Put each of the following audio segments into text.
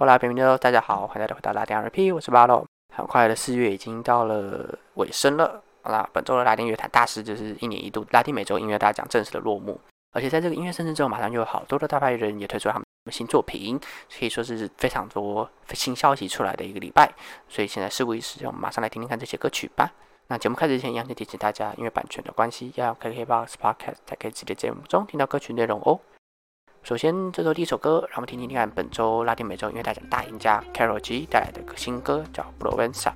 Hola，朋友大家好，欢迎大家回到拉丁 RP，我是巴洛。很快的四月已经到了尾声了，那本周的拉丁乐坛大事就是一年一度拉丁美洲音乐大奖正式的落幕。而且在这个音乐盛世之后，马上又有好多的大牌人也推出了他们新作品，可以说是非常多新消息出来的一个礼拜。所以现在事不宜迟，我们马上来听听看这些歌曲吧。那节目开始之前，一样先提醒大家，因为版权的关系，要开 KKBOX Podcast 才可以直接节目中听到歌曲内容哦。首先，这周第一首歌，让我们听听看本周拉丁美洲音乐大奖大赢家 Carol G 带来的新歌，叫《Provenza》。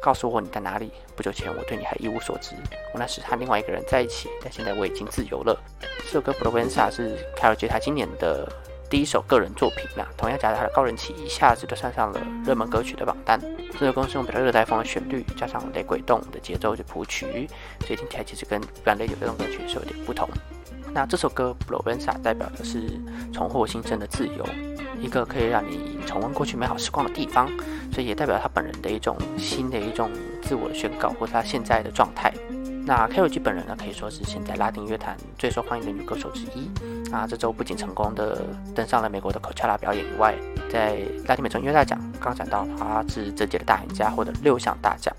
告诉我你在哪里？不久前我对你还一无所知，我那时和另外一个人在一起，但现在我已经自由了。这首歌《Provenza》是 Carol G 他今年的第一首个人作品啦，同样夹着他的高人气，一下子就上上了热门歌曲的榜单。这首歌是用比较热带风的旋律，加上雷鬼动的节奏去谱曲，所以听起来其实跟一般的有这种歌曲是有点不同。那这首歌《b l o v e n s a 代表的是重获新生的自由，一个可以让你重温过去美好时光的地方，所以也代表他本人的一种新的一种自我的宣告，或他现在的状态。那 k a r o l G 本人呢，可以说是现在拉丁乐坛最受欢迎的女歌手之一。啊，这周不仅成功的登上了美国的 Coachella 表演以外，在拉丁美洲音乐大奖，刚讲到她是这届的大赢家，获得六项大奖。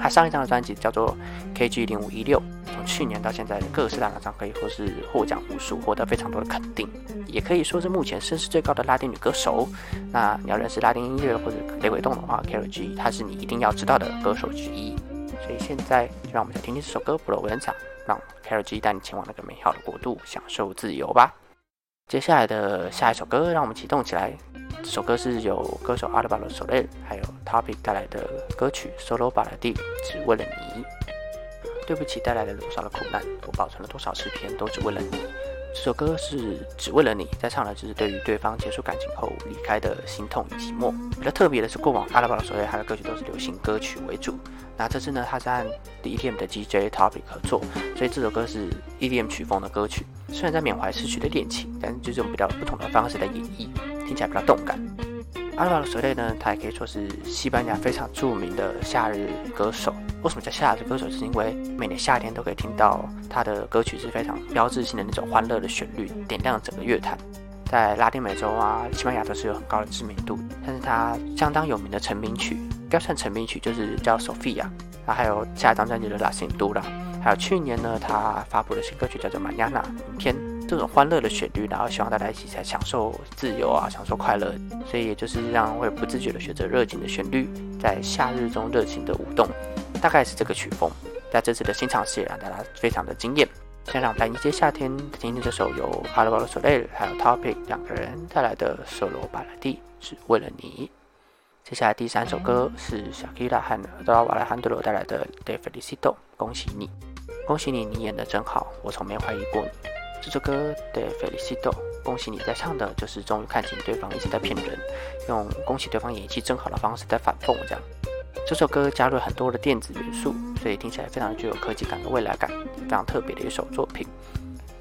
她上一张的专辑叫做 KG 零五一六，从去年到现在，各式大奖可以说是获奖无数，获得非常多的肯定，也可以说是目前声势最高的拉丁女歌手。那你要认识拉丁音乐或者雷鬼动的话 k a r o l G 她是你一定要知道的歌手之一。所以现在就让我们来听听这首歌《布罗文场》，让 Carol G 带你前往那个美好的国度，享受自由吧。接下来的下一首歌，让我们启动起来。这首歌是由歌手阿德巴罗·索雷还有 Topic 带来的歌曲《Solo b a l a d 只为了你。对不起，带来了多少的苦难，我保存了多少诗篇，都只为了你。这首歌是只为了你，在唱的就是对于对方结束感情后离开的心痛与寂寞。比较特别的是，过往阿拉巴罗·索雷他的歌曲都是流行歌曲为主，那这次呢，他是按 EDM 的 DJ Topic 合作，所以这首歌是 EDM 曲风的歌曲。虽然在缅怀逝去的恋情，但是就是用比较不同的方式来演绎。听起来比较动感。阿尔瓦罗·索雷呢，他也可以说是西班牙非常著名的夏日歌手。为什么叫夏日歌手？是因为每年夏天都可以听到他的歌曲是非常标志性的那种欢乐的旋律，点亮整个乐坛。在拉丁美洲啊，西班牙都是有很高的知名度。但是他相当有名的成名曲，该算成名曲就是叫《Sophia》，啊，还有下一张专辑的《La c i n d u r a 还有去年呢，他发布的新歌曲叫做《玛雅娜》，明天。这种欢乐的旋律，然后希望大家一起在享受自由啊，享受快乐，所以也就是让会不自觉的学着热情的旋律，在夏日中热情的舞动，大概是这个曲风。在这次的新尝试也让大家非常的惊艳。先让我们来迎接夏天，听听这首由阿拉巴罗·索雷还有 Topic 两个人带来的《索罗巴拉蒂》，是为了你。接下来第三首歌是小 Kira 和德拉瓦莱汉德罗带来的《De Felicito》，恭喜你，恭喜你，你演的真好，我从没怀疑过你。这首歌 De Felicito，恭喜你在唱的就是终于看清对方一直在骗人，用恭喜对方演技真好的方式在反讽这样。这首歌加入了很多的电子元素，所以听起来非常具有科技感的未来感，非常特别的一首作品。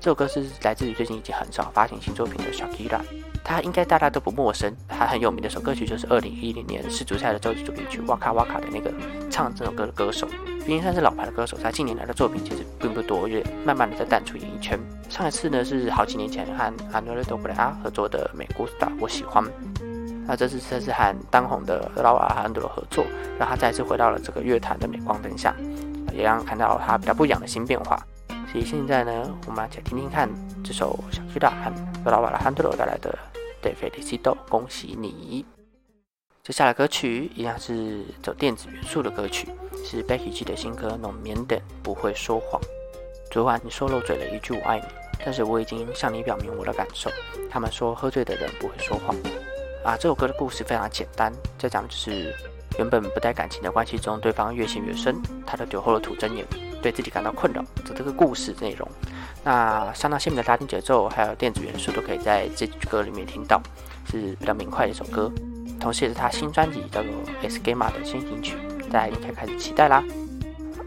这首歌是来自于最近已经很少发行新作品的 Shakira，他应该大家都不陌生，他很有名的一首歌曲就是二零一零年世足赛的周日主题曲《哇卡哇卡》的那个唱这首歌的歌手。毕竟算是老牌的歌手，他近年来的作品其实并不多，也慢慢的在淡出演艺圈。上一次呢是好几年前和安德烈多布雷阿合作的《美国 star》，我喜欢。那这次这次和当红的劳尔安德罗合作，让他再次回到了这个乐坛的镁光灯下，也让看到他比较不一样的新变化。所以现在呢，我们来听听看这首小巨大和劳尔安德罗带来的《De Felicito》，恭喜你。接下来歌曲一样是走电子元素的歌曲，是 Becky G 的新歌《No mien》，不会说谎。昨晚你说漏嘴了一句我爱你，但是我已经向你表明我的感受。他们说喝醉的人不会说谎。啊，这首歌的故事非常简单，在讲的就是原本不带感情的关系中，对方越陷越深，他的酒后的吐真言，对自己感到困扰的这个故事内容。那相当鲜明的拉丁节奏还有电子元素都可以在这歌里面听到，是比较明快的一首歌。同时也是他新专辑叫做《Esgama》的先行曲，大家应该开始期待啦。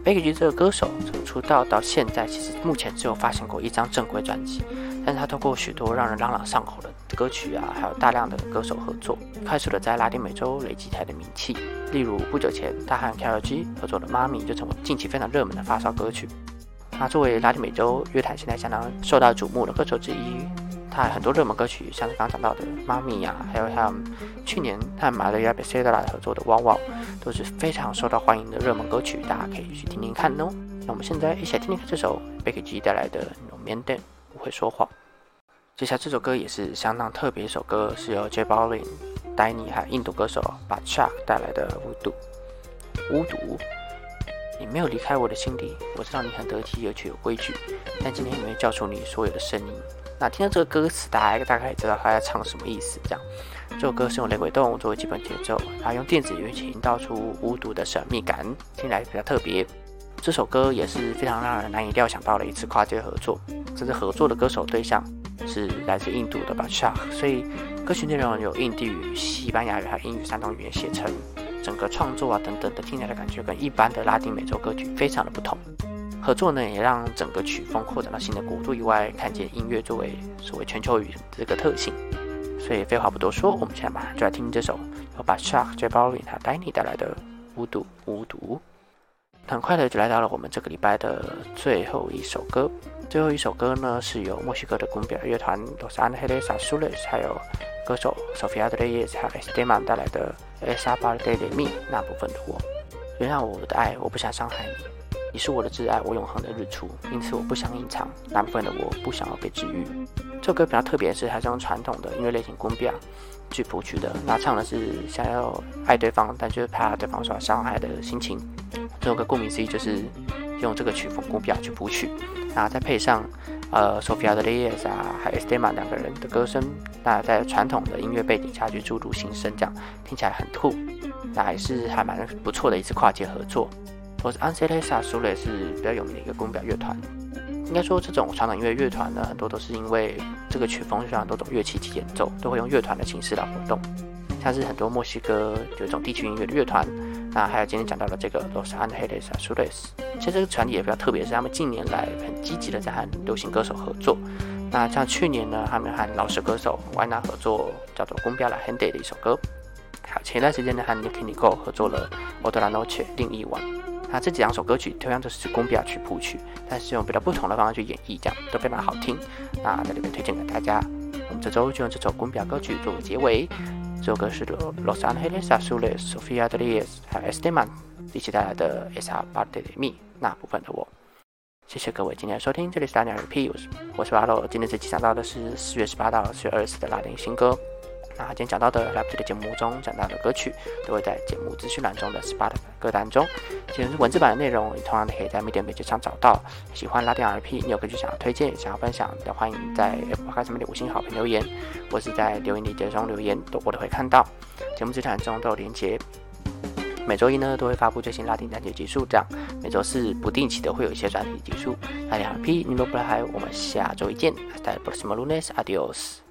Becky G 这个歌手从出道到现在，其实目前只有发行过一张正规专辑，但是他通过许多让人朗朗上口的歌曲啊，还有大量的歌手合作，快速的在拉丁美洲累积他的名气。例如不久前他和 Carol G 合作的《妈咪》就成为近期非常热门的发烧歌曲。那作为拉丁美洲乐坛现在相当受到瞩目的歌手之一。他很多热门歌曲，像是刚刚讲到的《妈咪》呀，还有像去年他和马德亚贝塞德拉合作的《汪汪》，都是非常受到欢迎的热门歌曲，大家可以去听听看哦。那我们现在一起来听听这首贝克基带来的《No Man d 不会说谎。接下来这首歌也是相当特别一首歌，是由 J Balvin、戴尼还有印度歌手 Bachak 带来的《巫毒》。巫毒，你没有离开我的心里，我知道你很得体而且有规矩，但今天没有叫出你所有的声音。那听到这个歌词，大家大概也知道他在唱什么意思。这样，这首歌是用雷鬼动作为基本节奏，然后用电子乐器营造出巫毒的神秘感，听起来比较特别。这首歌也是非常让人难以料想到的一次跨界合作，这次合作的歌手对象是来自印度的 Bachak，所以歌曲内容有印地语、西班牙语还有英语三种语言写成，整个创作啊等等的听起来的感觉跟一般的拉丁美洲歌曲非常的不同。合作呢也让整个曲风扩展到新的国度以外，看见音乐作为所谓全球语这个特性。所以废话不多说，我们现在马上就来听这首由 Bachak、j a b a l i n 和 Danny 带来的《无毒无毒》。很快的就来到了我们这个礼拜的最后一首歌。最后一首歌呢，是由墨西哥的古典乐团 Los Angeles Azules，还有歌手 Sofia d Reyes 和 Esteban 带来的《Esa parte de mí》那部分的我。原谅我的爱，我不想伤害你。你是我的挚爱，我永恒的日出，因此我不想隐藏。那部分的我不想要被治愈。这首歌比较特别的是，它是用传统的音乐类型古典去谱曲的。那唱的是想要爱对方，但就是怕对方受到伤害的心情。这首歌顾名思义就是用这个曲风古表去谱曲，那再配上呃 Sofia 的 Reyes 啊，还有 Estema 两个人的歌声，那在传统的音乐背景下去注入新声，这样听起来很酷，那还是还蛮不错的一次跨界合作。我是 Angeles a z u l e 是比较有名的一个公表乐团，应该说这种传统音乐乐团呢，很多都是因为这个曲风需要很多种乐器去演奏，都会用乐团的形式来活动，像是很多墨西哥有一种地区音乐的乐团。那还有今天讲到的这个 Los Angeles Azules，其实这个团体也比较特别，是他们近年来很积极的在和流行歌手合作。那像去年呢，他们和老式歌手 y a n a 合作，叫做《公标 La h e n d e 的一首歌。好，前段时间呢，和 Nicki n i c o 合作了《Otra Noche》另一晚。那这几两首歌曲同样都是公标曲谱曲，但是用比较不同的方式去演绎，这样都非常好听。那在这边推荐给大家，我们这周就用这首公标歌曲做结尾。这首歌是 Los Angeles Azules、Sofia de Reyes 还有 Esteban 一起带来的 Esa parte de mí 那部分的我。谢谢各位今天的收听，这里是 Daniel P，我是我是巴洛。今天这期讲到的是四月十八到四月二十四的拉丁新歌。那今天讲到的 Live 的节目中讲到的歌曲，都会在节目资讯栏中的 Spotify 歌单中。既然是文字版的内容，你同样的可以在 Medium 媒介上找到。喜欢拉丁 RP，你有歌曲想要推荐、想要分享的，欢迎在 Apple 上面的五星好评留言，或是在留言里节中留言，都我都会看到。节目资讯栏中都有连接。每周一呢都会发布最新拉丁单曲集数，这样每周四不定期的会有一些专题集数。拉丁 RP，你们不来，我们下周一见。Hasta el próximo lunes，adiós。